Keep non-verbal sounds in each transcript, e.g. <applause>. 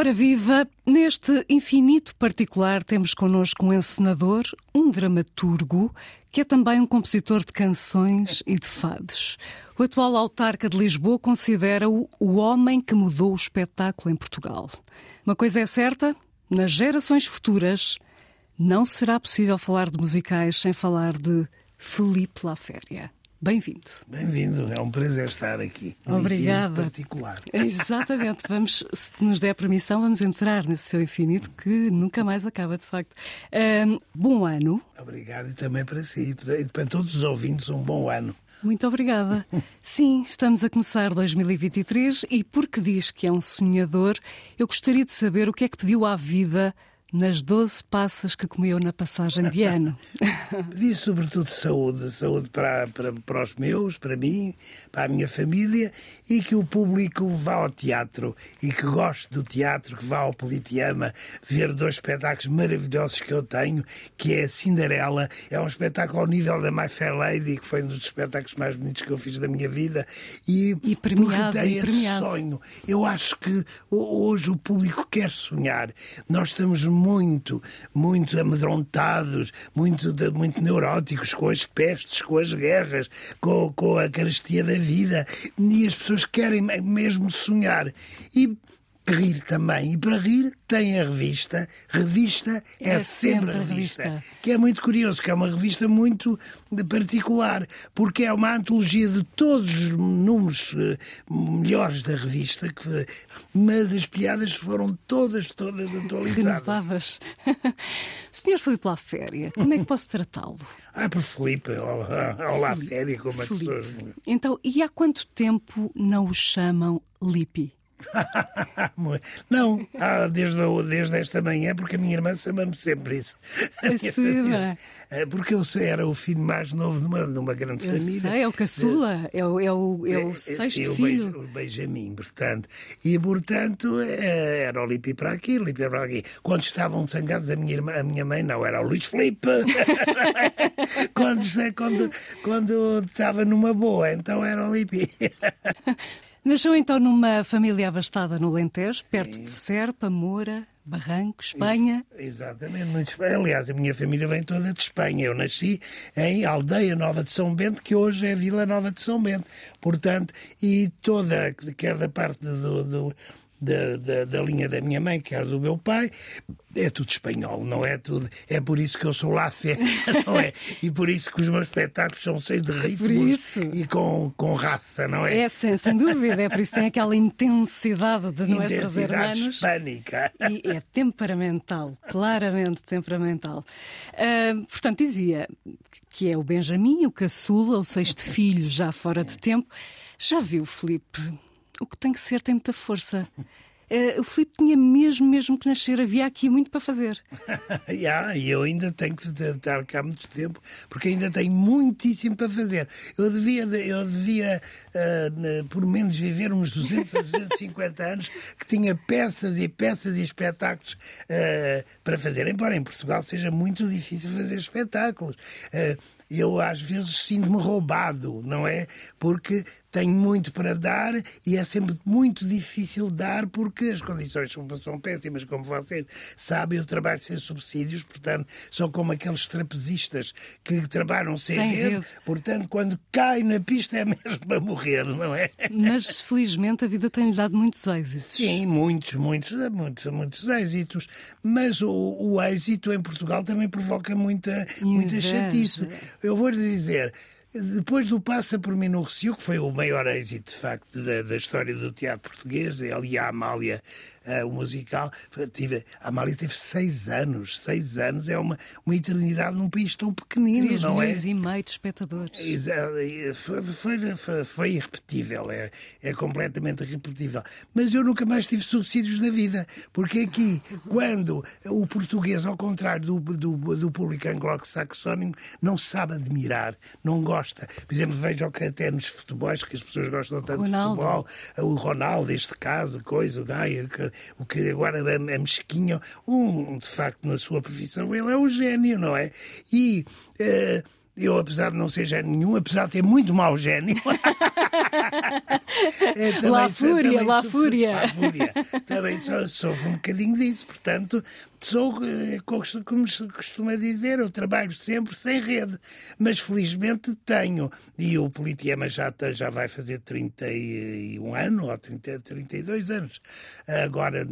Ora viva, neste infinito particular temos connosco um encenador, um dramaturgo, que é também um compositor de canções e de fados. O atual autarca de Lisboa considera-o o homem que mudou o espetáculo em Portugal. Uma coisa é certa, nas gerações futuras não será possível falar de musicais sem falar de Felipe Laféria. Bem-vindo. Bem-vindo, é um prazer estar aqui. Obrigada. particular. Exatamente, vamos, se nos der permissão, vamos entrar nesse seu infinito que nunca mais acaba, de facto. Um, bom ano. Obrigado e também para si e para todos os ouvintes, um bom ano. Muito obrigada. <laughs> Sim, estamos a começar 2023 e porque diz que é um sonhador, eu gostaria de saber o que é que pediu à vida nas 12 passas que comeu na passagem de ano. <laughs> Pedi sobretudo saúde, saúde para, para, para os meus, para mim, para a minha família e que o público vá ao teatro e que goste do teatro, que vá ao Politeama ver dois espetáculos maravilhosos que eu tenho, que é Cinderela, é um espetáculo ao nível da My Fair Lady, que foi um dos espetáculos mais bonitos que eu fiz da minha vida e, e premiado, porque tem e premiado. esse sonho. Eu acho que hoje o público quer sonhar. Nós estamos muito, muito amedrontados, muito, muito neuróticos com as pestes, com as guerras, com, com a carestia da vida. E as pessoas querem mesmo sonhar. E rir também. E para rir tem a revista. Revista é, é sempre, revista. revista. Que é muito curioso, que é uma revista muito particular, porque é uma antologia de todos os números uh, melhores da revista, que, mas as piadas foram todas, todas atualizadas. <laughs> Senhor Filipe La Féria, como é que posso tratá-lo? Ah, por Filipe, olá Féria, como as pessoas... Então, e há quanto tempo não o chamam Lipi? <laughs> Não, ah, desde, desde esta manhã, porque a minha irmã chama-me sempre isso. <laughs> Sim, <laughs> é? Eh, porque eu era o filho mais novo de uma, de uma grande eu família. Sei, é o caçula, é o, é o, é o sexto sim, filho. O Benjamin, portanto. E, portanto, eh, era o Lipi para aqui, Lipi para aqui. Quando estavam sangados, a minha, irmã, a minha mãe não, era o Luís Felipe. quando, quando, quando estava numa boa, então era o Lipi. Nasceu então numa família abastada no Alentejo, perto de Serpa, Moura, Barranco, Espanha. Exatamente, muito Espanha. Aliás, a minha família vem toda de Espanha. Eu nasci em Aldeia Nova de São Bento, que hoje é Vila Nova de São Bento. Portanto, e toda, quer da parte do, do da, da, da, linha da minha mãe, quer do meu pai, é tudo espanhol, não é tudo. É por isso que eu sou lá fé, <laughs> não é? E por isso que os meus espetáculos são cheios de ritmos e com, com raça, não é? É, sem, sem dúvida, é por isso que tem aquela intensidade de nossos hermanos. hispânica. E é temperamental, claramente temperamental. Uh, portanto, dizia que é o Benjamin, o caçula, o sexto filho, já fora de tempo. Já viu, Felipe? O que tem que ser tem muita força. Uh, o Filipe tinha mesmo, mesmo que nascer, havia aqui muito para fazer. <laughs> yeah, e eu ainda tenho que estar cá muito tempo, porque ainda tenho muitíssimo para fazer. Eu devia, eu devia uh, por menos viver uns 200 ou 250 anos, que tinha peças e peças e espetáculos uh, para fazer. Embora em Portugal seja muito difícil fazer espetáculos eu às vezes sinto-me roubado, não é? Porque tenho muito para dar e é sempre muito difícil dar porque as condições são, são péssimas, como vocês sabem. Eu trabalho sem subsídios, portanto, sou como aqueles trapezistas que trabalham sem, sem rede, rede. Portanto, quando cai na pista é mesmo para morrer, não é? Mas felizmente a vida tem-lhe dado muitos êxitos. Sim, muitos, muitos, muitos, muitos êxitos. Mas o, o êxito em Portugal também provoca muita, muita chatice eu vou lhe dizer, depois do Passa por mim no Recio, que foi o maior êxito, de facto, da, da história do teatro português, ali a Amália uh, o musical. Tive, a Amália teve seis anos. Seis anos é uma, uma eternidade num país tão pequenino, Três não é? e meio de espectadores. Foi, foi, foi, foi irrepetível, é, é completamente irrepetível. Mas eu nunca mais tive subsídios na vida, porque aqui, quando o português, ao contrário do, do, do público anglo-saxónico, não sabe admirar, não gosta. Por exemplo, vejo que até nos futebols, que as pessoas gostam tanto Ronaldo. de futebol, o Ronaldo, este caso, coisa, o Gaia, o que agora é, é mesquinho, um, de facto, na sua profissão, ele é um gênio, não é? E. Uh, eu, apesar de não ser gênio nenhum, apesar de ter muito mau gênio. <laughs> também, lá fúria, lá fúria. Lá fúria. Também sofro um bocadinho disso, portanto, sou, eh, como se costuma dizer, eu trabalho sempre sem rede, mas felizmente tenho. E o Politiema já, já vai fazer 31 anos, ou 30, 32 anos, agora,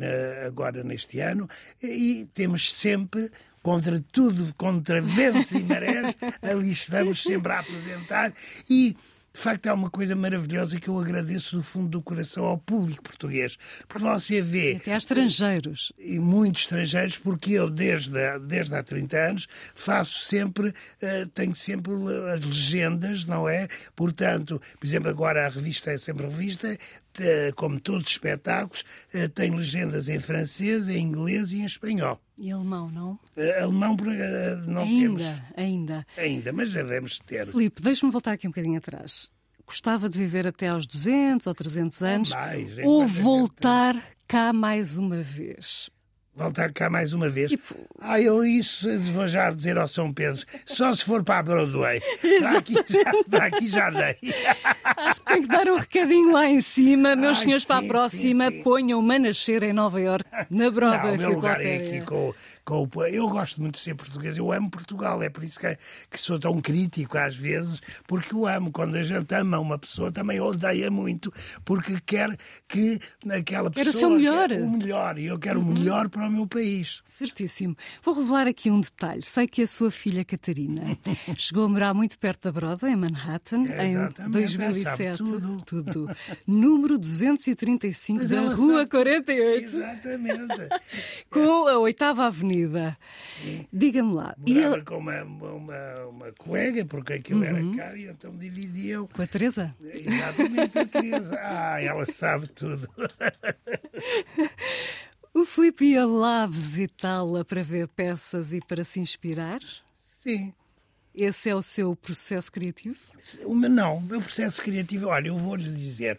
agora neste ano, e temos sempre contra tudo, contra ventos e marés, ali estamos sempre a apresentar e de facto, há uma coisa maravilhosa que eu agradeço do fundo do coração ao público português. Porque você vê. E até a estrangeiros. E muitos estrangeiros, porque eu, desde, desde há 30 anos, faço sempre, uh, tenho sempre as legendas, não é? Portanto, por exemplo, agora a revista é sempre revista, como todos os espetáculos, uh, tem legendas em francês, em inglês e em espanhol. E alemão, não? Uh, alemão não ainda, temos. Ainda, ainda. mas devemos ter. Filipe, deixe-me voltar aqui um bocadinho atrás. Gostava de viver até aos 200 ou 300 anos mais, ou voltar cá mais uma vez? Voltar cá mais uma vez. Tipo... Ah, eu isso vou já dizer ao São Pedro, só se for para a Broadway. <laughs> Para aqui, já, para aqui já dei. <laughs> Acho que tem que dar um recadinho lá em cima. Meus Ai, senhores, sim, para a próxima, ponham-me a nascer em Nova Iorque, na Broadway. Não, o meu lugar é aqui com, com o... Eu gosto muito de ser português, eu amo Portugal, é por isso que, que sou tão crítico às vezes, porque eu amo. Quando a gente ama uma pessoa, também odeia muito, porque quer que aquela pessoa... Quer o seu melhor. o melhor, e eu quero uhum. o melhor para o meu país. Certíssimo. Vou revelar aqui um detalhe. Sei que a sua filha Catarina <laughs> chegou a morar muito perto da Broadway, em Manhattan, é, em 2007. Tudo. tudo. Número 235 Mas da Rua sabe... 48. Exatamente. <laughs> com a oitava avenida. Diga-me lá. Morava ele... com uma, uma, uma, colega, porque aquilo uhum. era caro, e então dividiam. Com a Teresa? Exatamente, a Teresa. Ah, ela sabe tudo. <laughs> O Filipe ia lá visitá-la para ver peças e para se inspirar? Sim. Esse é o seu processo criativo? Não, o meu processo criativo, olha, eu vou-lhe dizer,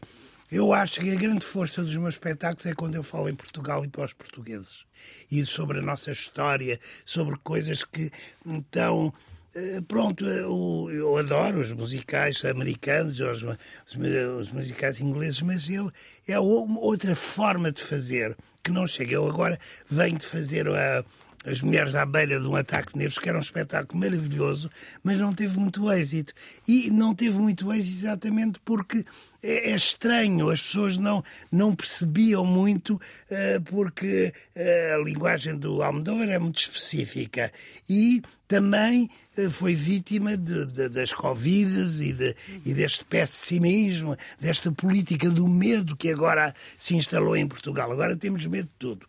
eu acho que a grande força dos meus espetáculos é quando eu falo em Portugal e para os portugueses. E sobre a nossa história, sobre coisas que então eh, pronto, eu, eu, adoro os musicais americanos, os, os, musicais ingleses, mas ele é outra forma de fazer que não chega. Eu agora venho de fazer a as Mulheres à Beira de um Ataque de Nervos, que era um espetáculo maravilhoso, mas não teve muito êxito. E não teve muito êxito exatamente porque é, é estranho, as pessoas não, não percebiam muito, uh, porque uh, a linguagem do Almodóvar é muito específica. E também uh, foi vítima de, de, das Covid e, de, e deste pessimismo, desta política do medo que agora se instalou em Portugal. Agora temos medo de tudo.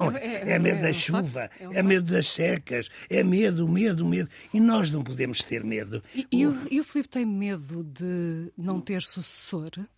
<laughs> É, é, medo é, da chuva, é, é medo das secas, é medo, medo, medo. E nós não podemos ter medo. E, e, o, e o Filipe tem medo de não ter sucessor? Professor?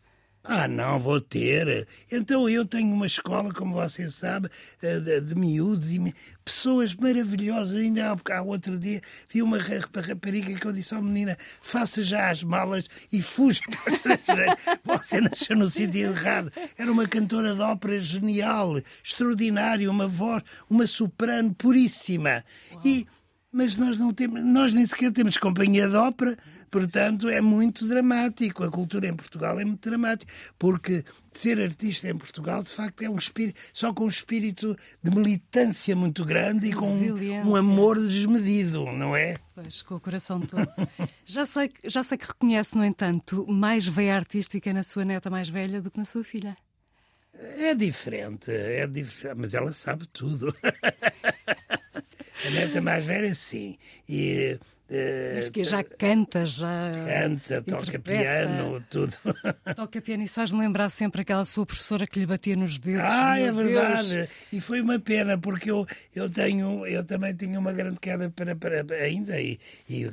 Ah, não, vou ter. Então eu tenho uma escola, como você sabe, eh, de, de miúdos e pessoas maravilhosas. Ainda há, há outro dia vi uma rapariga que eu disse à oh, menina: faça já as malas e fuja <laughs> para o estrangeiro. Você nasceu no sentido errado. Era uma cantora de ópera genial, extraordinária, uma voz, uma soprano puríssima. Uau. E mas nós não temos, nós nem sequer temos companhia de ópera, portanto é muito dramático. A cultura em Portugal é muito dramática, porque ser artista em Portugal, de facto, é um espírito, só com um espírito de militância muito grande e com um, um amor desmedido, não é? Pois, com o coração todo. <laughs> já, sei, já sei que reconhece, no entanto, mais veia artística na sua neta mais velha do que na sua filha. É diferente, é diferente, mas ela sabe tudo. <laughs> A neta mais velha, sim. E, uh, Mas que já canta, já. Canta, toca piano, tudo. <laughs> Toca piano, isso faz-me lembrar sempre aquela sua professora que lhe batia nos dedos. Ah, é verdade. Deus. E foi uma pena, porque eu, eu, tenho, eu também tinha uma grande queda para, para, ainda. E, e,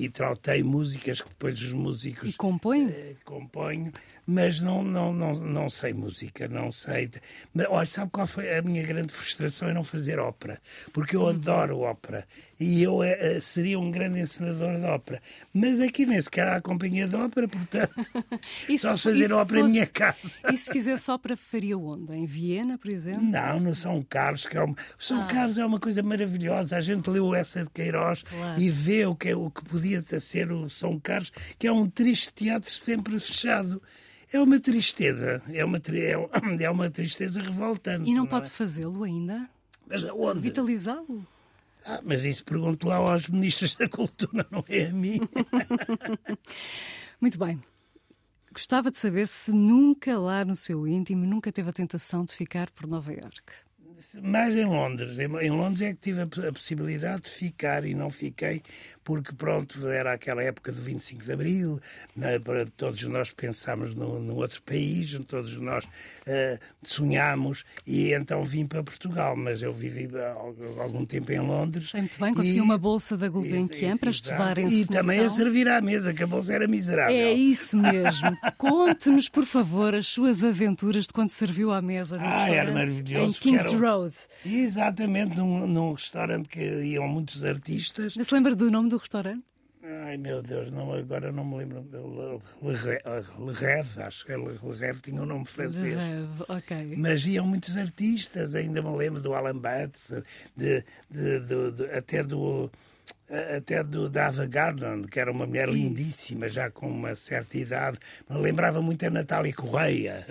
e trautei músicas que depois os músicos. E compõe? Eh, componho, mas não, não, não, não sei música, não sei. Mas, olha, sabe qual foi a minha grande frustração? É não fazer ópera, porque eu adoro ópera e eu eh, seria um grande encenador de ópera. Mas aqui nem sequer há companhia de ópera, portanto, <laughs> isso, só fazer ópera fosse, em minha casa. E se fizesse ópera, faria onde? Em Viena, por exemplo? Não, no São Carlos, que é uma... São ah. Carlos é uma coisa maravilhosa. A gente leu essa de Queiroz claro. e vê o que, é, o que podia ser o São Carlos, que é um triste teatro sempre fechado. É uma tristeza, é uma, é, <coughs> é uma tristeza revoltante. E não, não pode é? fazê-lo ainda? Mas onde? Vitalizá-lo? Ah, mas isso pergunto lá aos ministros da Cultura, não é a mim. <laughs> Muito bem. Gostava de saber se nunca lá no seu íntimo nunca teve a tentação de ficar por Nova Iorque mais em Londres. Em Londres é que tive a possibilidade de ficar e não fiquei porque, pronto, era aquela época do 25 de Abril, né, para todos nós pensámos no, no, outro país, todos nós uh, sonhámos e então vim para Portugal, mas eu vivi algum tempo em Londres. Sei muito bem, consegui uma bolsa da Gulbenkian para estudar em E também a servir à mesa, que a bolsa era miserável. É isso mesmo. <laughs> Conte-nos, por favor, as suas aventuras de quando serviu à mesa ah, era maravilhoso. Em Kings Road. Exatamente, num, num restaurante que iam muitos artistas. Mas se lembra do nome do restaurante? Ai meu Deus, não, agora não me lembro. Le, Le Rêve, acho que Le Rêve tinha um nome francês. Le Rêve, ok. Mas iam muitos artistas, ainda me lembro do Alan Batts, de, de, de, de até do até do Dava Garland, que era uma mulher lindíssima, já com uma certa idade. Me lembrava muito a Natália Correia.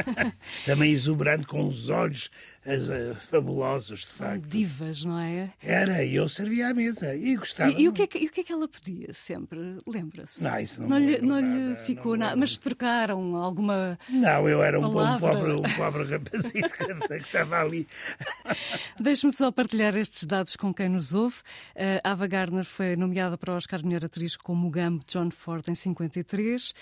<laughs> Também exuberante, com os olhos uh, fabulosos, de São facto. divas, não é? Era, e eu servia à mesa e gostava. E, e, o, que é que, o que é que ela pedia sempre? Lembra-se? Não, isso não, não lhe, não nada, lhe ficou nada. Mas trocaram alguma. Não, eu era um, um pobre, um pobre rapazito que estava ali. <laughs> Deixe-me só partilhar estes dados com quem nos ouve. Uh, Ava Gardner foi nomeada para o Oscar de Melhor Atriz com Mugambo John Ford em 53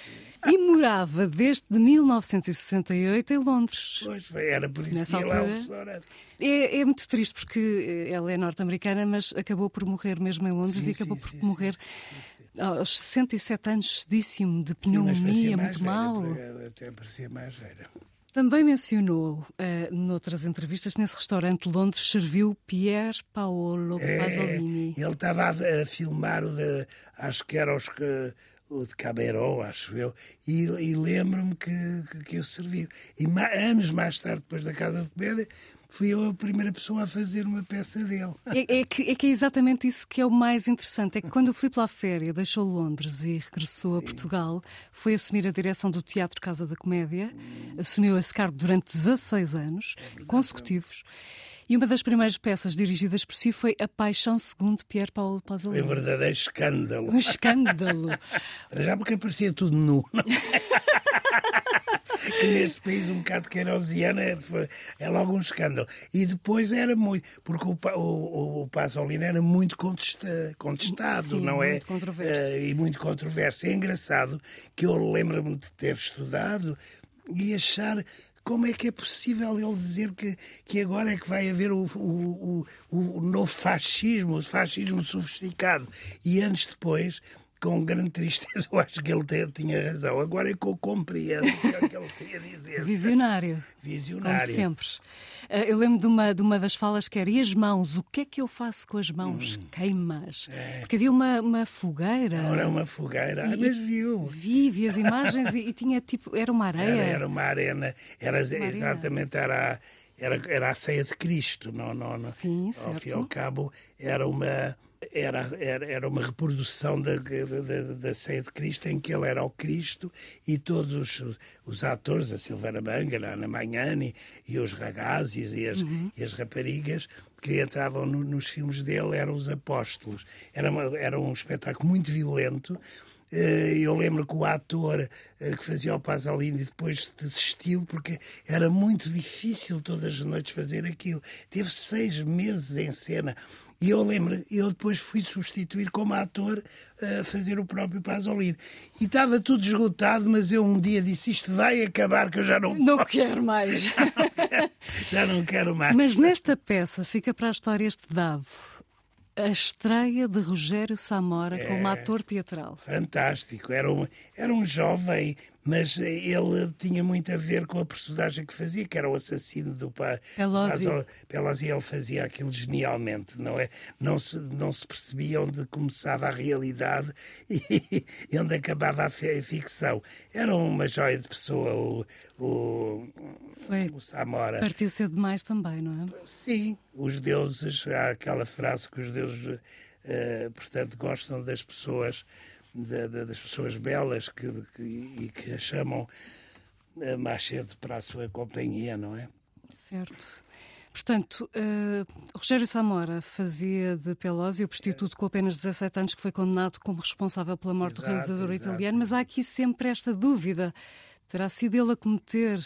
e morava desde 1968 em Londres. Pois foi, era por isso Nessa que ia lá restaurante. É, é, muito triste porque ela é norte-americana, mas acabou por morrer mesmo em Londres sim, e acabou sim, por sim, morrer aos 67 anos, cedíssimo, de pneumonia, muito mal. Até parecia mais velha. Também mencionou, uh, noutras entrevistas, nesse restaurante de Londres, serviu Pier Paolo é, Pasolini. Ele estava a, a, filmar o de, acho que era os que o de Caberó, acho eu, e, e lembro-me que, que, que, eu servi. E ma, anos mais tarde, depois da Casa de Comédia, fui eu a primeira pessoa a fazer uma peça dele. É, é, que, é que é exatamente isso que é o mais interessante. É que quando o Filipe Laféria deixou Londres e regressou Sim. a Portugal, foi assumir a direção do Teatro Casa da Comédia, assumiu esse cargo durante 16 anos é consecutivos. E uma das primeiras peças dirigidas por si foi A Paixão Segundo Pierre Paulo Pasolini. Foi um verdadeiro escândalo. Um escândalo. <laughs> Já porque aparecia tudo nu. <laughs> <laughs> Que neste país um bocado queirosiano é, é logo um escândalo. E depois era muito, porque o, o, o Pasolini era muito contesta, contestado, Sim, não é? Muito controverso. Uh, e muito controverso. É engraçado que eu lembro-me de ter estudado e achar como é que é possível ele dizer que, que agora é que vai haver o, o, o, o novo fascismo, o fascismo sofisticado? E anos depois, com grande tristeza, eu acho que ele tinha razão. Agora é que eu compreendo o que é que ele queria dizer. Visionário. Visionário. Como sempre. Eh, eu lembro de uma, de uma das falas que era: e as mãos? O que é que eu faço com as mãos? Hum. Queimas. É. Porque havia uma, uma fogueira. Era uma fogueira, ah, mas viu. Vi, vi as imagens e, e, tinha tipo. Era uma areia. Era, era uma arena. Era, uma exatamente, era. Era, era a ceia de Cristo, não, não, não. Sim, ao certo. fim e ao cabo, era uma, era, era, era uma reprodução da, da, da ceia de Cristo, em que ele era o Cristo e todos os, os atores, a Silvana Manga, a Ana Magnani e os ragazes e as, uhum. e as raparigas que entravam no, nos filmes dele eram os apóstolos. Era, uma, era um espetáculo muito violento, eu lembro que o ator eh, que fazia o Pasolini depois desistiu porque era muito difícil todas as noites fazer aquilo. Teve seis meses em cena. E eu lembro, eu depois fui substituir como ator a uh, fazer o próprio Pasolini. E estava tudo esgotado, mas eu um dia disse: Isto vai acabar, que eu já não. Não quero mais. já, não quero, já não quero mais. Mas nesta peça fica para a história este dado a estreia de Rogério Samora é, como ator teatral. Fantástico. Era um, era um jovem mas ele tinha muito a ver com a personagem que fazia, que era o assassino do pai. Pelosi. Pelosi, ele fazia aquilo genialmente, não é? Não se, não se percebia onde começava a realidade e, <laughs> e onde acabava a ficção. Era uma joia de pessoa, o, o, Foi. o Samora. Partiu cedo demais também, não é? Sim, os deuses, há aquela frase que os deuses, uh, portanto, gostam das pessoas das pessoas belas que, que, e que a chamam uh, mais cedo para a sua companhia, não é? Certo. Portanto, uh, Rogério Samora fazia de Pelosi o prostituto com apenas 17 anos que foi condenado como responsável pela morte exato, do realizador exato. italiano, mas há aqui sempre esta dúvida. Terá sido ele a cometer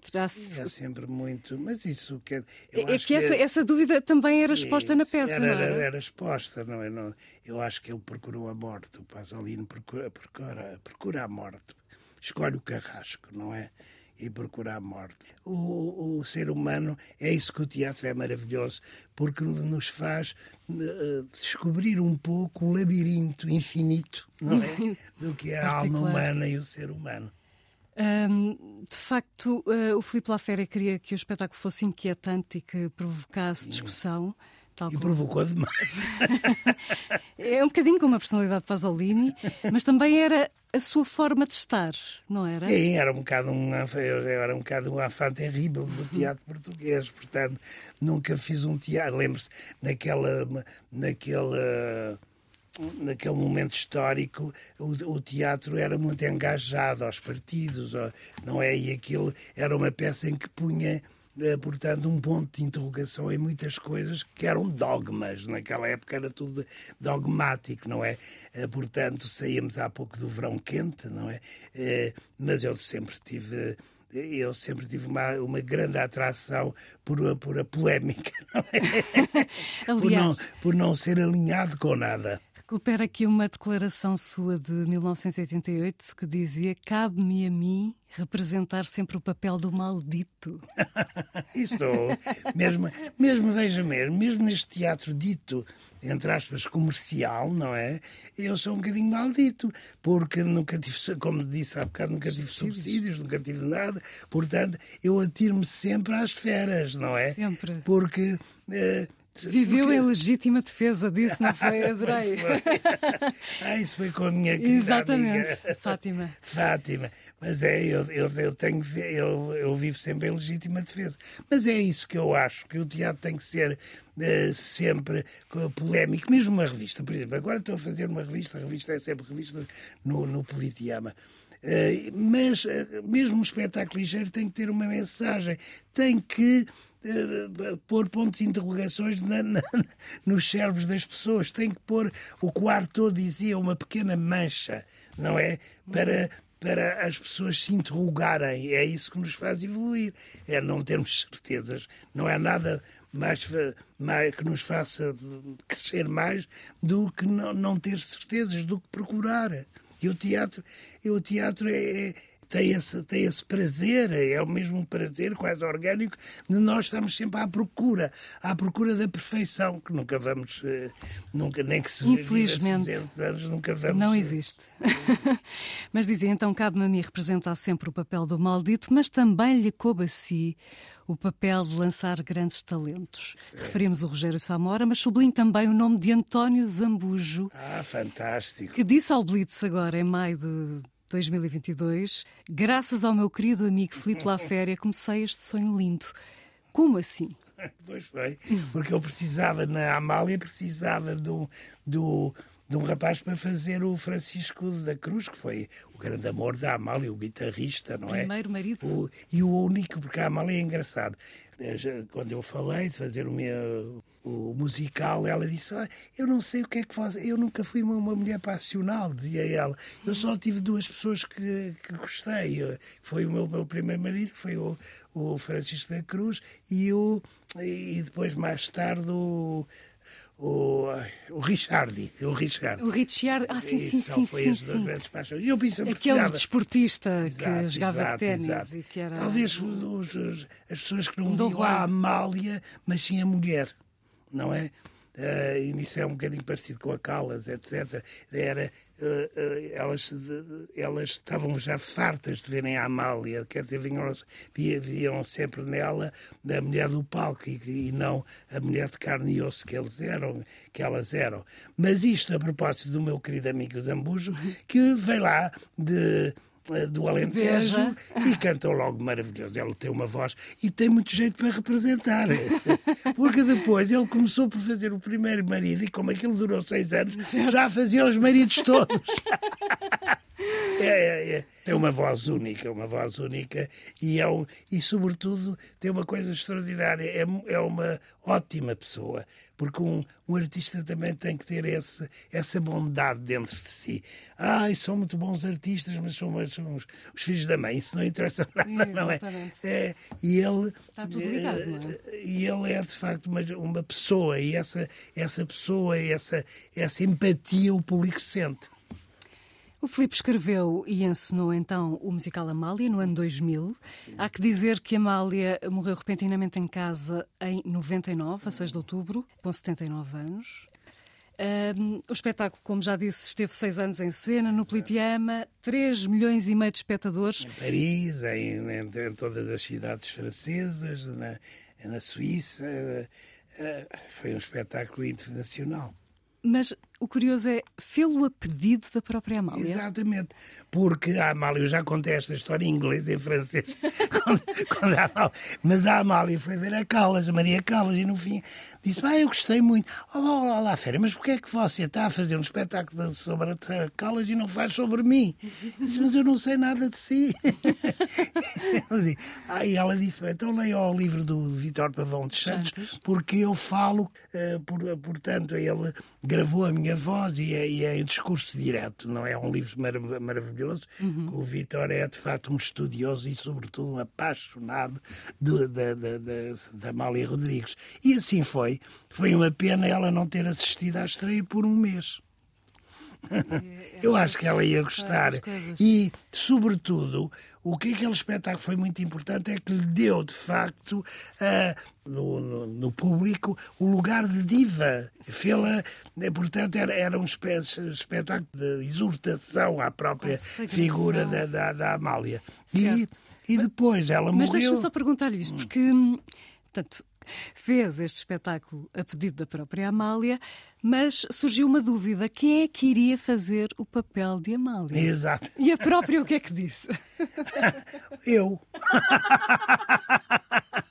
Terá é sempre muito, mas isso que é, é que, que essa, é... essa, dúvida também era exposta na peça, era, não era? Era, exposta, não é? Não, eu acho que ele procurou a morte, o Pasolini procura, procura, procura a morte, escolhe o carrasco, não é? E procura a morte. O, o ser humano, é isso que o teatro é maravilhoso, porque nos faz uh, descobrir um pouco o labirinto infinito, não é? Do que é a alma humana e o ser humano. Um, de facto, uh, o Filipe Laféria queria que o espetáculo fosse inquietante e que provocasse discussão. Tal e como... provocou demais. <laughs> é um bocadinho como a personalidade de Pasolini, mas também era a sua forma de estar, não era? Sim, era um bocado um, era um, bocado um afã terrível do teatro português. Portanto, nunca fiz um teatro. Lembro-se, naquela. naquela naquele momento histórico, o, o, teatro era muito engajado aos partidos, não é? E aquilo era uma peça em que punha eh, portanto, um ponto de interrogação em muitas coisas que eram dogmas. Naquela época era tudo dogmático, não é? Eh, portanto, saímos há pouco do verão quente, não é? Eh, mas eu sempre tive eu sempre tive uma, uma grande atração por, por a polémica, <laughs> não é? <laughs> por, não, por não ser alinhado com nada. Recupera aqui uma declaração sua de 1988 que dizia: Cabe-me a mim representar sempre o papel do maldito. <laughs> Isso, mesmo, mesmo, veja mesmo, mesmo neste teatro dito, entre aspas, comercial, não é? Eu sou um bocadinho maldito, porque nunca tive, como disse há bocado, nunca tive subsídios, subsídios nunca tive nada, portanto, eu atiro-me sempre às feras, não é? Sempre. Porque. Uh, Viveu Porque... em legítima defesa disso, não foi? <laughs> Adorei. ah, isso foi com a minha querida Exatamente, amiga. Fátima. Fátima. Mas é, eu, eu, eu tenho eu, eu vivo sempre em legítima defesa. Mas é isso que eu acho, que o teatro tem que ser uh, sempre polémico, mesmo uma revista, por exemplo. Agora estou a fazer uma revista, a revista é sempre revista no, no Politiama. Uh, mas uh, mesmo um espetáculo ligeiro tem que ter uma mensagem, tem que pôr pontos de interrogações na, na, <laughs> nos cérebros das pessoas, tem que pôr o quarto todo dizia uma pequena mancha, não é? Para, para as pessoas se interrogarem. É isso que nos faz evoluir. É não termos certezas. Não é nada mais, mais que nos faça crescer mais do que não, não ter certezas, do que procurar. E o teatro, e o teatro é, é tem esse, tem esse prazer, é o mesmo prazer quase orgânico, de nós estamos sempre à procura, à procura da perfeição, que nunca vamos, eh, nunca, nem que se Infelizmente, 200 anos, nunca vamos. Não existe. <laughs> mas dizia, então cabe-me a mim representar sempre o papel do maldito, mas também lhe coube a si o papel de lançar grandes talentos. É. Referimos o Rogério Samora, mas sublinho também o nome de António Zambujo. Ah, fantástico. Que disse ao Blitz agora, em maio de 2022, graças ao meu querido amigo Filipe Laféria, comecei este sonho lindo. Como assim? <laughs> Pois foi, porque eu precisava, na Amália, precisava do, do, de um rapaz para fazer o Francisco da Cruz, que foi o grande amor da Amália, o guitarrista, não é? Primeiro marido. O, e o único, porque a Amália é engraçado. Quando eu falei de fazer o meu o musical, ela disse: ah, Eu não sei o que é que faz. Eu nunca fui uma, uma, mulher passional, dizia ela. Eu só tive duas pessoas que, que gostei. Foi o meu, meu primeiro marido, que foi o, o Francisco da Cruz, e, o, e depois, mais tarde, o o, o Richardi, o Richard. O Richard, ah, sim, sim, sim, sim, sim. E eu pensei, Aquele desportista exato, que jogava ténis e que era... Talvez os, os, as pessoas que não viam a Amália, mas sim a mulher, não é? Uh, e nisso é um bocadinho parecido com a Calas, etc. Era, uh, uh, elas, elas estavam já fartas de verem a Amália, quer dizer, vinham, viam sempre nela a mulher do palco e, e, não a mulher de carne e osso que eles eram, que elas eram. Mas isto a propósito do meu querido amigo Zambujo, que veio lá de eh, do Alentejo e cantou logo maravilhoso. Ela tem uma voz e tem muito jeito para representar. <laughs> Porque depois ele começou por fazer o primeiro marido e como aquilo durou seis anos, já fazia os maridos todos. <laughs> É, é, é, Tem uma voz única, uma voz única e, é um, e sobretudo, tem uma coisa extraordinária. É, é uma ótima pessoa, porque um, um artista também tem que ter esse, essa bondade dentro de si. Ai, são muito bons artistas, mas são, são os, os, filhos da mãe, isso não interessa nada, não é? é e ele. Está tudo ligado, não é? E ele é, de facto, uma, uma pessoa, e essa, essa pessoa, essa, essa empatia o público sente. O Filipe escreveu e ensinou então o musical Amália no ano 2000. Há que dizer que Amália morreu repentinamente em casa em 99, a 6 de outubro, com 79 anos. Um, o espetáculo, como já disse, esteve seis anos em cena, no Politeama, 3 milhões e meio de espectadores. Em Paris, em, em, em todas as cidades francesas, na, na Suíça. Uh, foi um espetáculo internacional. Mas o curioso é, fê-lo a pedido da própria Amália. Exatamente, porque a Amália, eu já contei esta história em inglês e em francês, <laughs> quando, quando a Amália, mas a Amália foi ver a Calas, a Maria Calas, e no fim disse: ah, eu gostei muito. Olá, olá, olá, Fera, mas porquê é que você está a fazer um espetáculo sobre a Calas e não faz sobre mim? Disse, mas eu não sei nada de si. Aí <laughs> ela disse: então leia o livro do Vitor Pavão de Santos, porque eu falo, por, portanto, ele gravou a minha minha voz e é, e é em discurso direto, não é um livro mar maravilhoso. Uhum. O Vitor é de facto um estudioso e, sobretudo, um apaixonado do, da, da, da, da Amália Rodrigues. E assim foi. Foi uma pena ela não ter assistido à estreia por um mês. É, eu acho que ela ia gostar. E, sobretudo, o que aquele espetáculo foi muito importante é que lhe deu, de facto, no, no, no, público, o lugar de diva. Fê-la, né, portanto, era, era um espetáculo de exortação à própria figura da, da, da Amália. E, e depois ela Mas morreu. Mas deixa-me só perguntar-lhe isto, porque. Hum, portanto, fez este espetáculo a pedido da própria Amália, mas surgiu uma dúvida: quem é que iria fazer o papel de Amália? Exato. E a própria o que é que disse? <laughs> Eu. <laughs>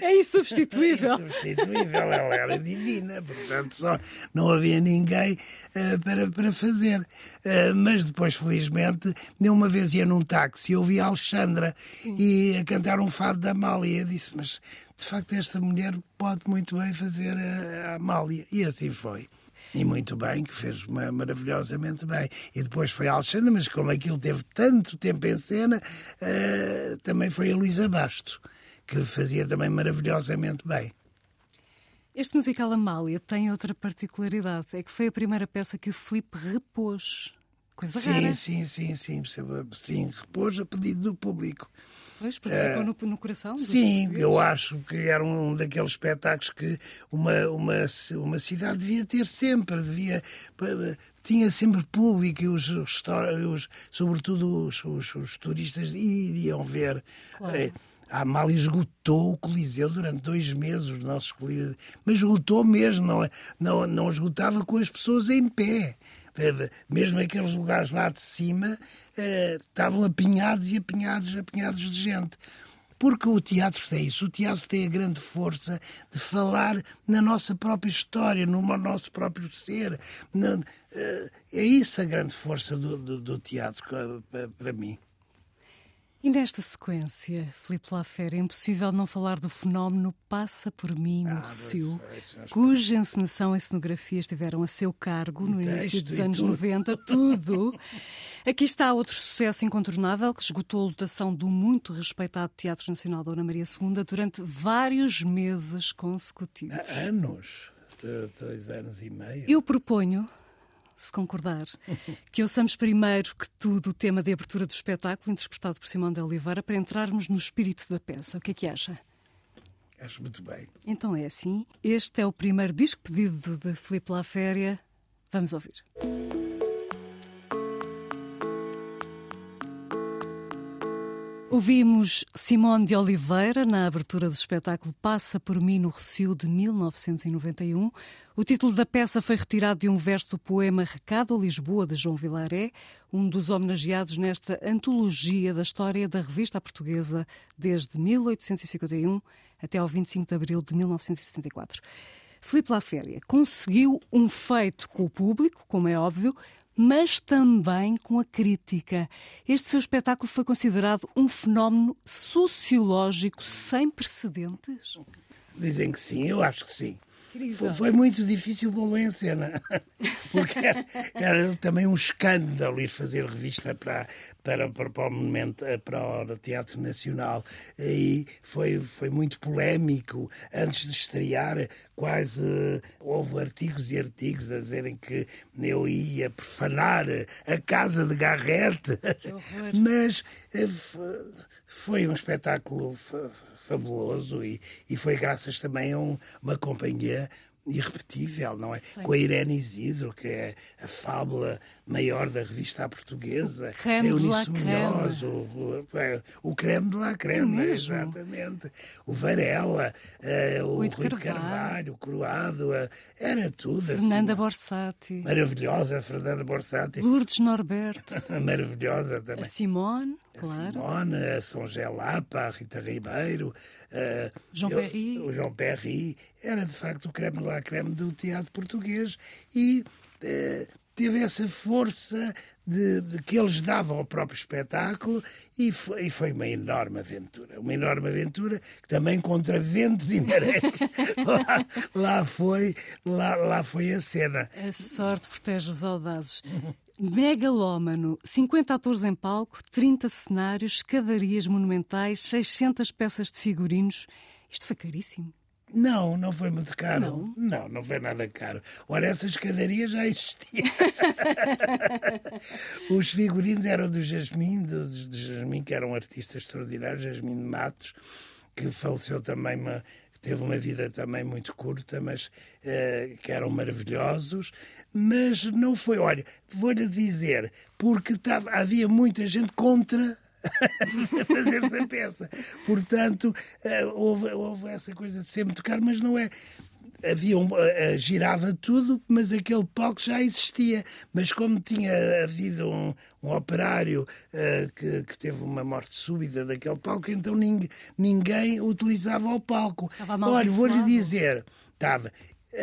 É insubstituível. É insubstituível, ela era divina, portanto só não havia ninguém uh, para, para fazer. Uh, mas depois, felizmente, uma vez ia num táxi e ouvi a Alexandra e a cantar um fado da Amália. Eu disse, mas de facto esta mulher pode muito bem fazer a, a Amália. E assim foi. E muito bem, que fez maravilhosamente bem. E depois foi a Alexandra, mas como aquilo teve tanto tempo em cena, uh, também foi a Luísa Basto que fazia também maravilhosamente bem. Este musical Amália tem outra particularidade, é que foi a primeira peça que o Filipe repôs. Coisa sim, rara. Sim, sim, sim, sim, repôs a pedido do público. Pois, porque ficou no, no coração? Sim, eu acho que era um daqueles espetáculos que uma, uma, uma cidade devia ter sempre, devia tinha sempre público e os, os, sobretudo os, os, os, turistas iriam ver. Claro. É, a Amália esgotou o Coliseu durante dois meses, os nossos Coliseus. Mas esgotou mesmo, não, não, não esgotava com as pessoas em pé. Mesmo aqueles lugares lá de cima eh, estavam apinhados e apinhados, apinhados de gente. Porque o teatro tem isso. O teatro tem a grande força de falar na nossa própria história, no nosso próprio ser. Eh, é isso a grande força do, do, do teatro para mim. E nesta sequência, Filipe Lafera, é impossível não falar do fenómeno Passa por Mim no ah, Recio, cuja encenação e cenografia estiveram a seu cargo no início dos anos tudo. 90, tudo. <laughs> Aqui está outro sucesso incontornável que esgotou a lotação do muito respeitado Teatro Nacional Dona Maria II durante vários meses consecutivos. Há anos? Dois anos e meio? Eu proponho se concordar, <laughs> que ouçamos primeiro que tudo o tema de abertura do espetáculo, interpretado por Simão de Oliveira, para entrarmos no espírito da peça. O que é que acha? Acho muito bem. Então é assim. Este é o primeiro disco pedido de Filipe Laféria. Vamos ouvir. Ouvimos Simone de Oliveira na abertura do espetáculo Passa por mim no Recio de 1991. O título da peça foi retirado de um verso do poema Recado a Lisboa de João Vilaré, um dos homenageados nesta antologia da história da revista portuguesa desde 1851 até ao 25 de abril de 1974. Filipe Laféria conseguiu um feito com o público, como é óbvio, mas também com a crítica. Este seu espetáculo foi considerado um fenómeno sociológico sem precedentes? Dizem que sim, eu acho que sim. Foi, foi, muito difícil pô-lo em cena, <laughs> porque era, era, também um escândalo ir fazer revista para, para, para, para, o Monumento, para o Teatro Nacional. E foi, foi muito polémico. Antes de estrear, quase houve artigos e artigos a dizerem que eu ia profanar a casa de Garrete. <laughs> Mas eh, foi um espetáculo fabuloso e, e foi graças também a um, uma companhia irrepetível, não é? Sim. Com a Irene Isidro, que é a fábula maior da revista portuguesa. Creme Eunice Munhoz, o, o, o, creme de la creme, é exatamente. O Varela, uh, o Rui de Carvalho, Carvalho, o Croado, uh, era tudo. Fernanda assim, Borsati. Maravilhosa, Fernanda Borsati. Lourdes Norberto. <laughs> Maravilhosa também. A Simone. Claro. A Simone, a São Gelapa, a Rita Ribeiro, uh, João eu, Perry. o João Perry, era de facto o creme creme do teatro português e uh, teve essa força de, de, que eles davam ao próprio espetáculo e foi, e foi, uma enorme aventura. Uma enorme aventura que também contra ventos e marés <laughs> lá, lá, foi, lá, lá foi a cena. A sorte protege os audazes. Megalómano, 50 atores em palco, 30 cenários, escadarias monumentais, 600 peças de figurinos. Isto foi caríssimo. Não, não foi muito caro. Não, não, não foi nada caro. Ora, essa escadaria já existia. <laughs> Os figurinos eram do Jasmine, do, do Jasmine, que era um artista extraordinário, Jasmine Matos, que faleceu também uma, teve uma vida também muito curta, mas uh, que eram maravilhosos. Mas não foi, olha, vou-lhe dizer, porque tava, havia muita gente contra <laughs> fazer essa peça. Portanto, uh, houve, houve essa coisa de sempre tocar, mas não é havia um, uh, girava tudo, mas aquele palco já existia. Mas como tinha havido um, um operário uh, que, que, teve uma morte súbita daquele palco, então ninguém, ninguém utilizava o palco. Olha, vou-lhe dizer, estava.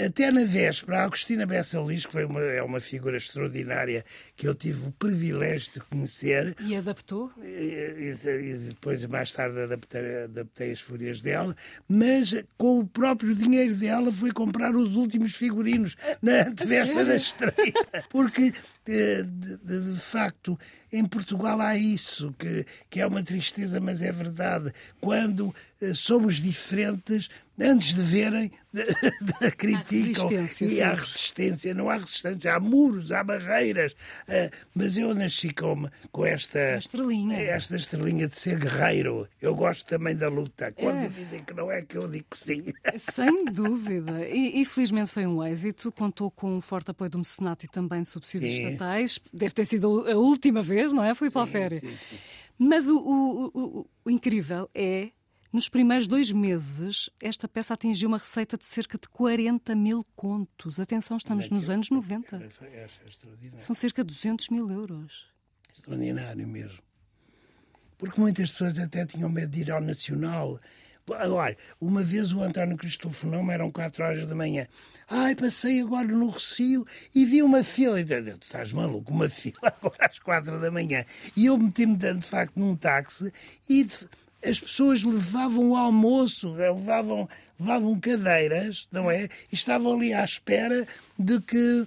Até na véspera, a Agostina Bessa Liz, que foi uma, é uma figura extraordinária que eu tive o privilégio de conhecer. E adaptou? E, e, depois, mais tarde, adaptei, adaptei as fúrias dela, mas com o próprio dinheiro dela foi comprar os últimos figurinos na <laughs> véspera da estreia. Porque de, de, de, facto, em Portugal há isso, que, que é uma tristeza, mas é verdade. Quando uh, somos diferentes, antes de verem, <laughs> criticam e há resistência. Não há resistência, há muros, há barreiras. Uh, mas eu nasci com, com esta estrelinha. esta estrelinha de ser guerreiro. Eu gosto também da luta. Quando é. dizem que não é, que eu digo que sim. <laughs> Sem dúvida. E, e felizmente foi um êxito. Contou com um forte apoio do mecenato e também de subsídios sim estatais. Deve ter sido a última vez, não é? Fui para a férias. Sim, sim. Mas o, o, o, o incrível é nos primeiros dois meses, esta peça atingiu uma receita de cerca de 40 mil contos. Atenção, estamos nos anos 90. São cerca de 200 mil euros. Extraordinário mesmo. Porque muitas pessoas até tinham medo de ir ao Nacional Agora, uma vez o António Cristo telefonou-me, eram 4 horas da manhã. Ai, passei agora no Recio e vi uma fila. E tu estás maluco, uma <laughs> fila agora às 4 da manhã. E eu meti-me, de facto, num táxi e as pessoas levavam o almoço, levavam, levavam cadeiras, não é? E estavam ali à espera de que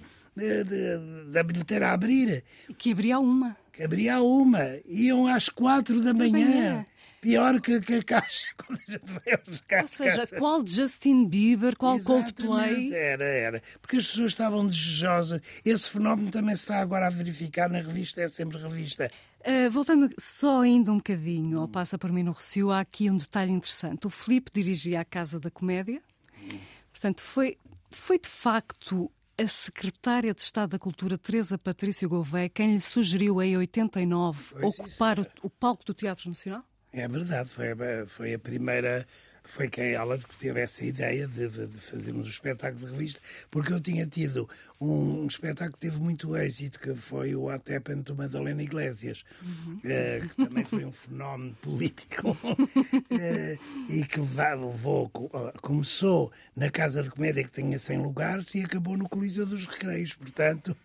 da bilheteira abrir. E que abria uma. Que abria uma. Iam às quatro da, da manhã. manhã pior que, que a caixa <laughs> quando a gente vai aos caixas. Ou seja, qual Justin Bieber, qual Exatamente, Coldplay? Era, era. Porque as pessoas estavam desejosas. Esse fenómeno também se está agora a verificar na revista, é sempre revista. Uh, voltando só ainda um bocadinho ao Passa por mim no Recio, há aqui um detalhe interessante. O Filipe dirigia a Casa da Comédia, portanto, foi, foi de facto a secretária de Estado da Cultura, Teresa Patrício Gouveia, quem lhe sugeriu em 89 pois ocupar o, o palco do Teatro Nacional? É verdade, foi, foi a primeira foi quem ela que teve essa ideia de, de fazermos o espetáculo de revista, porque eu tinha tido um, um, espetáculo que teve muito êxito, que foi o What Happened to Madalena Iglesias, uhum. uh, que também foi um fenómeno <laughs> político uh, e que levou, começou na Casa de Comédia que tinha 100 lugares e acabou no Coliseu dos Recreios, portanto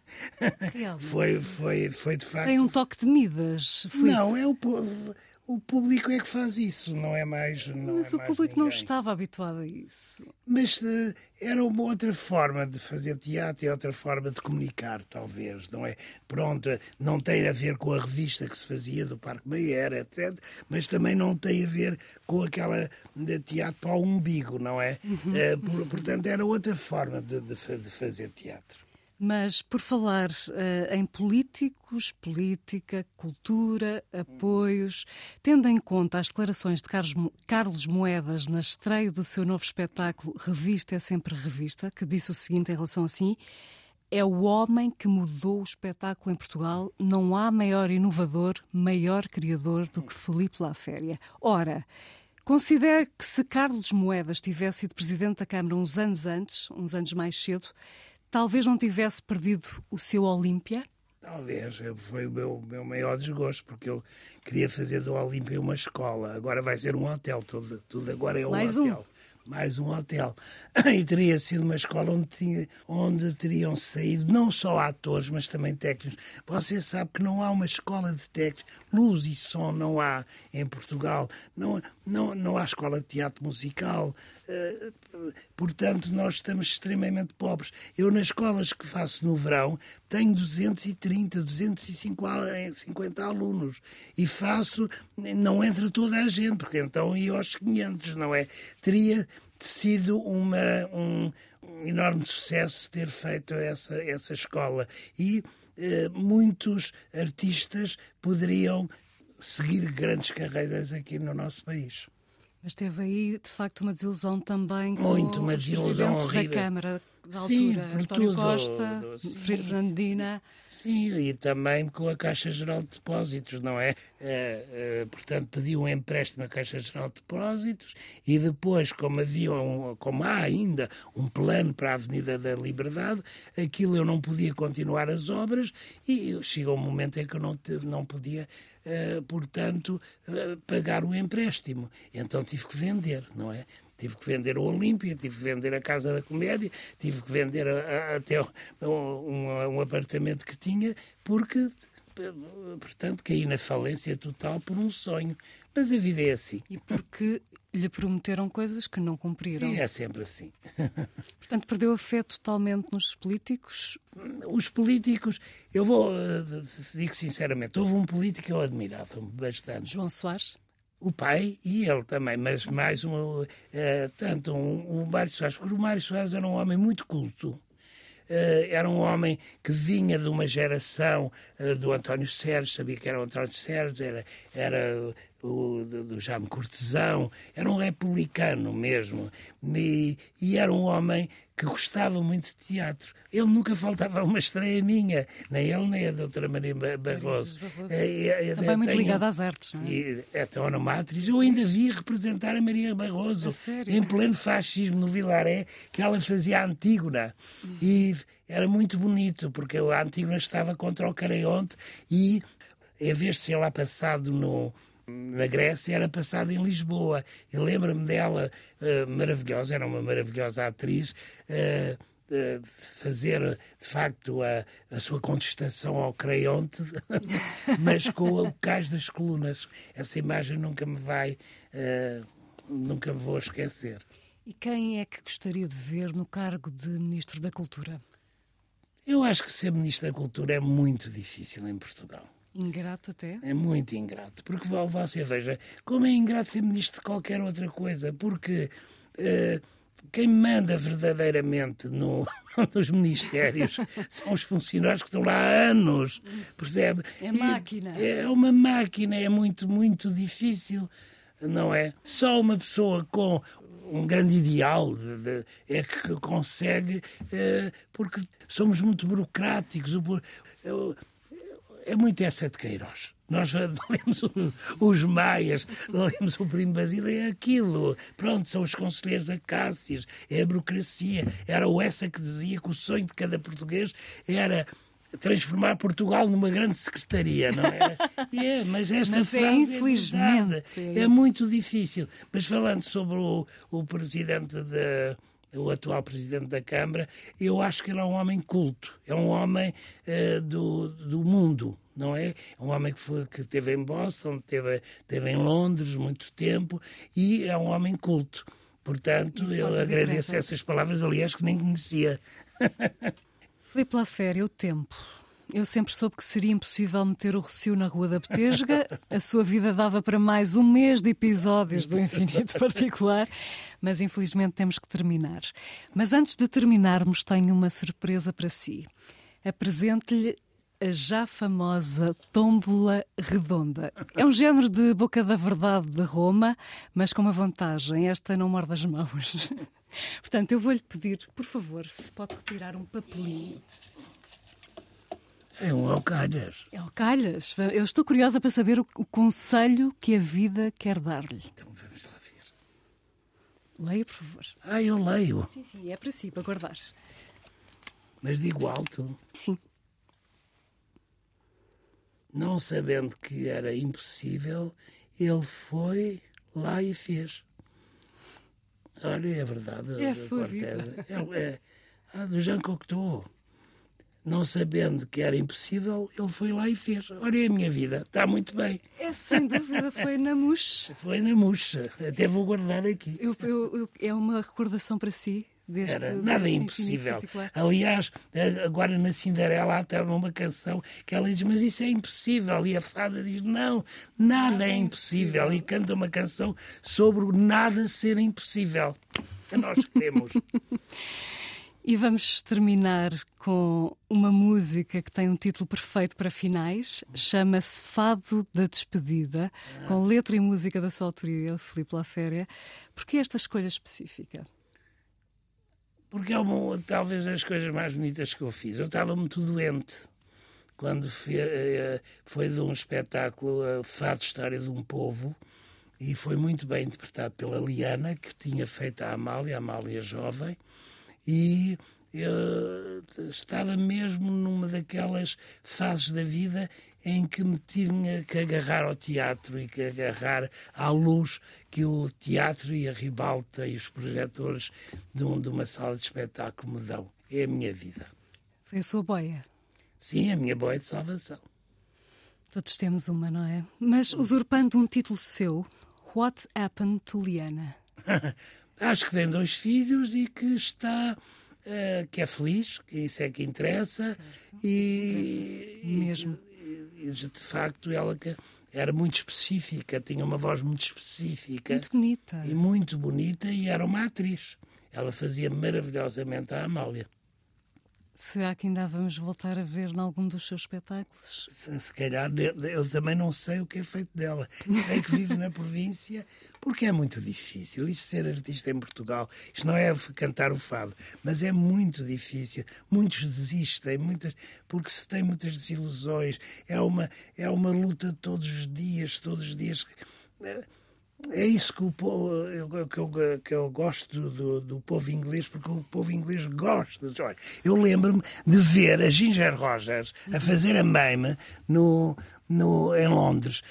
<laughs> foi, foi, foi de facto... Tem um toque de Midas. Não, é o povo o público é que faz isso, não é mais. Não Mas é o mais público ninguém. não estava habituado a isso. Mas uh, era uma outra forma de fazer teatro e outra forma de comunicar, talvez, não é? Pronto, não tem a ver com a revista que se fazia do Parque Meyer, etc., mas também não tem a ver com aquela de teatro para o umbigo, não é? Uhum. Uh, por, portanto, era outra forma de, de, de fazer teatro. Mas por falar uh, em políticos, política, cultura, apoios, tendo em conta as declarações de Carlos, Moedas na estreia do seu novo espetáculo Revista é Sempre Revista, que disse o seguinte em relação a si: é o homem que mudou o espetáculo em Portugal. Não há maior inovador, maior criador do que Felipe Laféria. Ora, considere que se Carlos Moedas tivesse sido presidente da Câmara uns anos antes, uns anos mais cedo, talvez não tivesse perdido o seu Olímpia? Talvez, foi o meu, meu maior desgosto, porque eu queria fazer do Olímpia uma escola. Agora vai ser um hotel, tudo, tudo agora é um Mais hotel. Um mais um hotel. <coughs> E teria sido uma escola onde, tinha, onde teriam saído não só atores, mas também técnicos. Você sabe que não há uma escola de técnicos, luz e som não há em Portugal, não, não, não há escola de teatro musical. Uh, portanto, nós estamos extremamente pobres. Eu, nas escolas que faço no verão, tenho 230, 250 alunos e faço, não entra toda a gente, porque então ia aos 500, não é? Teria sido uma, um, um enorme sucesso ter feito essa, essa escola. E eh, muitos artistas poderiam seguir grandes carreiras aqui no nosso país. Mas teve aí, de facto, uma desilusão também com Muito, uma desilusão os presidentes da Câmara da altura, Sim, António tudo, Costa, Fernandina. Sim, e também com a Caixa Geral de Depósitos, não é? Uh, uh, portanto, pediu um empréstimo à Caixa Geral de Depósitos e depois, como, havia um, como há ainda um plano para a Avenida da Liberdade, aquilo eu não podia continuar as obras e chegou um momento em que eu não, não podia, uh, portanto, pagar o empréstimo. Então tive que vender, não é? Tive que vender o Olímpia, tive que vender a Casa da Comédia, tive que vender a, a, até um, um, um, apartamento que tinha, porque, portanto, caí na falência total por um sonho. Mas a vida é assim. E porque lhe prometeram coisas que não cumpriram. Sim, é sempre assim. <laughs> Portanto, perdeu a fé totalmente nos políticos? Os políticos, eu vou, eh, digo sinceramente, houve um político que eu admirava bastante. João Soares? O pai e ele também, mas mais um, uh, tanto um, um Mário Soares, porque o Mário Soares era um homem muito culto. Uh, era um homem que vinha de uma geração uh, do António Sérgio, sabia que era o António Sérgio, era, era o, do, do Jaime Cortesão, era um republicano mesmo, e, e era um homem que gostava muito de teatro. Ele nunca faltava uma estreia minha, nem ele nem a doutora Maria Barroso. É, Também muito ligada às artes, não é? E, até uma matriz. Eu ainda vi representar a Maria Barroso em pleno fascismo no Vilaré, que ela fazia a Antígona. E era muito bonito, porque a Antígona estava contra o Careonte e, em vez de ser lá passado no na Grécia era passada em Lisboa. E lembro-me dela uh, maravilhosa, era uma maravilhosa atriz. Uh, uh, fazer de facto a, a sua contestação ao creionte, <laughs> mas com o cais das colunas. Essa imagem nunca me vai, nunca me vou esquecer. E quem é que gostaria de ver no cargo de Ministro da Cultura? Eu acho que ser Ministro da Cultura é muito difícil em Portugal. Ingrato até? É muito ingrato. Porque você veja, como é ingrato ser ministro de qualquer outra coisa, porque uh, quem manda verdadeiramente no, <laughs> nos ministérios <laughs> são os funcionários que estão lá há anos, percebe? É máquina. É uma máquina, é muito, muito difícil, não é? Só uma pessoa com um grande ideal de, de, é que consegue, eh, porque somos muito burocráticos. É muito essa de Queiroz. Nós <laughs> lemos os Maias, lemos o Primo Basílio, é aquilo. Pronto, são os conselheiros Acácias, é a burocracia. Era o essa que dizia que o sonho de cada português era transformar Portugal numa grande secretaria, não é? <laughs> é mas esta mas é frase é, infelizmente, é, é, muito difícil. Mas falando sobre o, o presidente da o atual presidente da Câmara, eu acho que ele é um homem culto, é um homem uh, do, do mundo, não é? É um homem que, foi, que esteve em Boston, esteve, esteve em Londres muito tempo e é um homem culto. Portanto, Isso eu agradeço essas palavras, aliás, que nem conhecia. <laughs> Filipe Laféria, o tempo. Eu sempre soube que seria impossível meter o Recio na Rua da Betesga. A sua vida dava para mais um mês de episódios do Infinito Particular, mas infelizmente temos que terminar. Mas antes de terminarmos, tenho uma surpresa para si. Apresente-lhe a já famosa tómbola redonda. É um género de boca da verdade de Roma, mas com uma vantagem: esta não morde as mãos. Portanto, eu vou-lhe pedir, por favor, se pode retirar um papelinho. É um Alcalhas. É Alcalhas. Eu estou curiosa para saber o, o conselho que a vida quer dar-lhe. Então vamos lá ver. Leia, por favor. Ah, eu leio. Sim, sim, é para si, para guardar. Mas digo alto. Sim. Não sabendo que era impossível, ele foi lá e fez. Olha, é verdade. É a sua vida. É, é, é, do Jean Cocteau não sabendo que era impossível, ele foi lá e fez. Olha a minha vida, está muito bem. É sem dúvida, foi na murcha. <laughs> Foi na murcha, até vou guardar aqui. Eu, eu, eu, é uma recordação para si? Deste, era nada impossível. Aliás, agora na Cinderela há uma canção que ela diz: Mas isso é impossível. E a fada diz: Não, nada, é impossível. impossível. E canta uma canção sobre o nada ser impossível. Que nós queremos. <laughs> E vamos terminar com uma música que tem um título perfeito para finais, chama-se Fado da Despedida, com letra e música da sua autoria, Filipe Laféria. Por que esta escolha específica? Porque é uma, talvez as coisas mais bonitas que eu fiz. Eu estava muito doente quando eh, foi de um espetáculo eh, Fado História de um Povo e foi muito bem interpretado pela Liana, que tinha feito a Amália, a Amália Jovem, e eu estava mesmo numa daquelas fases da vida em que me tinha que agarrar ao teatro e que agarrar à luz que o teatro e a ribalta e os projetores de, um, de uma sala de espetáculo me dão. É a minha vida. Foi a sua boia? Sim, a minha boia de salvação. Todos temos uma, não é? Mas usurpando um título seu, What Happened to Liana? <laughs> Acho que tem dois filhos e que está. Uh, que é feliz, que isso é que interessa, e, mesmo. E, e, de facto ela que era muito específica, tinha uma voz muito específica. Muito bonita. E muito bonita, e era uma atriz. Ela fazia maravilhosamente a Amália. Será que ainda vamos voltar a ver em algum dos seus espetáculos? Se, se, calhar, eu também não sei o que é feito dela. Sei que vive na província, porque é muito difícil. Isto ser artista em Portugal, isto não é cantar o fado, mas é muito difícil. Muitos desistem, muitas, porque se tem muitas desilusões. É uma, é uma luta todos os dias, todos os dias é isso que, o povo, que, eu, que eu gosto do, do, povo inglês, porque o povo inglês gosta de olha, Eu lembro-me de ver a Ginger Rogers a fazer a meme no, no, em Londres.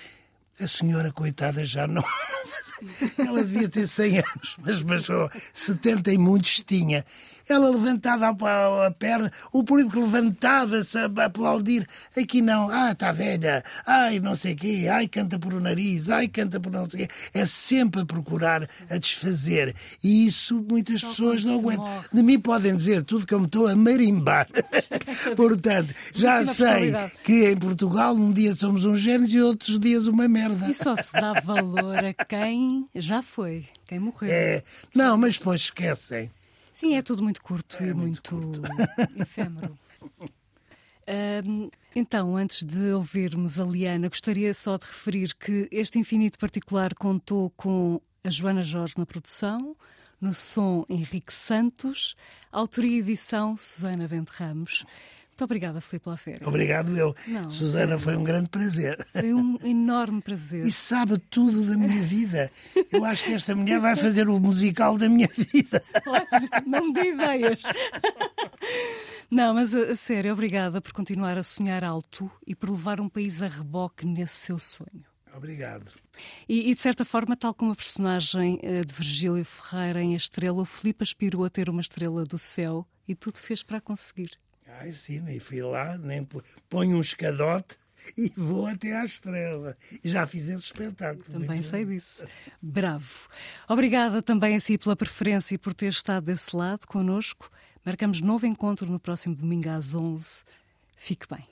A senhora, coitada, já não. <laughs> Ela devia ter 100 anos, mas, mas oh, 70 e muitos tinha. Ela levantava a, perna, o público levantava-se a aplaudir. Aqui não, ah, está velha, ai, não sei o quê, ai, canta por o nariz, ai, canta por não sei o quê. É sempre a procurar a desfazer. E isso muitas Só pessoas não aguentam. De mim podem dizer tudo que eu me estou a marimbar. <laughs> Portanto, já sei que em Portugal um dia somos uns gênios e outros dias uma merda. E só se dá valor a quem já foi. Quem morreu. É, não, mas depois esquecem. Sim, é tudo muito curto É e muito muito, <laughs> efêmero. Ahm, então, antes de ouvirmos a Liana, gostaria só de referir que este Infinito Particular contou com a Joana Jorge na produção, no som Henrique Santos, autoria e edição Susana Vente Ramos. Muito obrigada, Filipe Lafera. Obrigado, eu. Não, Susana, foi um grande prazer. Foi um enorme prazer. E sabe tudo da minha vida. Eu acho que esta mulher vai fazer o musical da minha vida. Não me dê ideias. Não, mas a, a sério, obrigada por continuar a sonhar alto e por levar um país a reboque nesse seu sonho. Obrigado. E, e, de certa forma, tal como a personagem eh, de Virgílio Ferreira em A Estrela, o Filipe aspirou a ter uma estrela do céu e tudo fez para a conseguir. Ai, sim, e fui lá, nem po- ponho um escadote <laughs> e vou até à estrela. E já fiz esse espetáculo. Também sei bem. disso. Bravo. Obrigada também a si pela preferência e por ter estado desse lado connosco. Marcamos novo encontro no próximo domingo às 11. Fique bem.